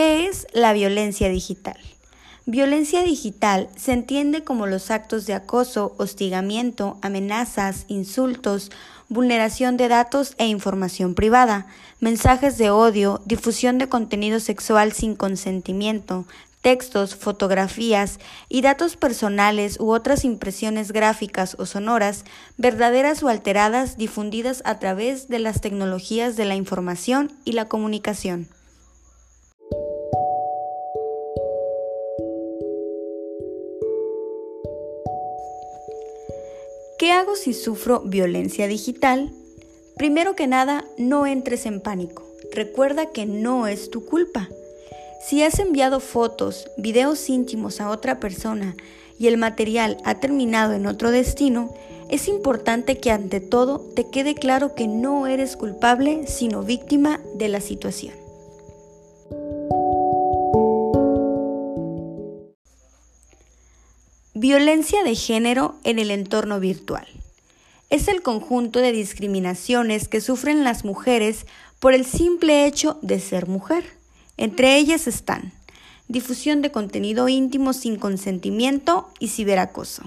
es la violencia digital? Violencia digital se entiende como los actos de acoso, hostigamiento, amenazas, insultos, vulneración de datos e información privada, mensajes de odio, difusión de contenido sexual sin consentimiento, textos, fotografías y datos personales u otras impresiones gráficas o sonoras, verdaderas o alteradas, difundidas a través de las tecnologías de la información y la comunicación. ¿Qué hago si sufro violencia digital? Primero que nada, no entres en pánico. Recuerda que no es tu culpa. Si has enviado fotos, videos íntimos a otra persona y el material ha terminado en otro destino, es importante que ante todo te quede claro que no eres culpable, sino víctima de la situación. Violencia de género en el entorno virtual. Es el conjunto de discriminaciones que sufren las mujeres por el simple hecho de ser mujer. Entre ellas están difusión de contenido íntimo sin consentimiento y ciberacoso.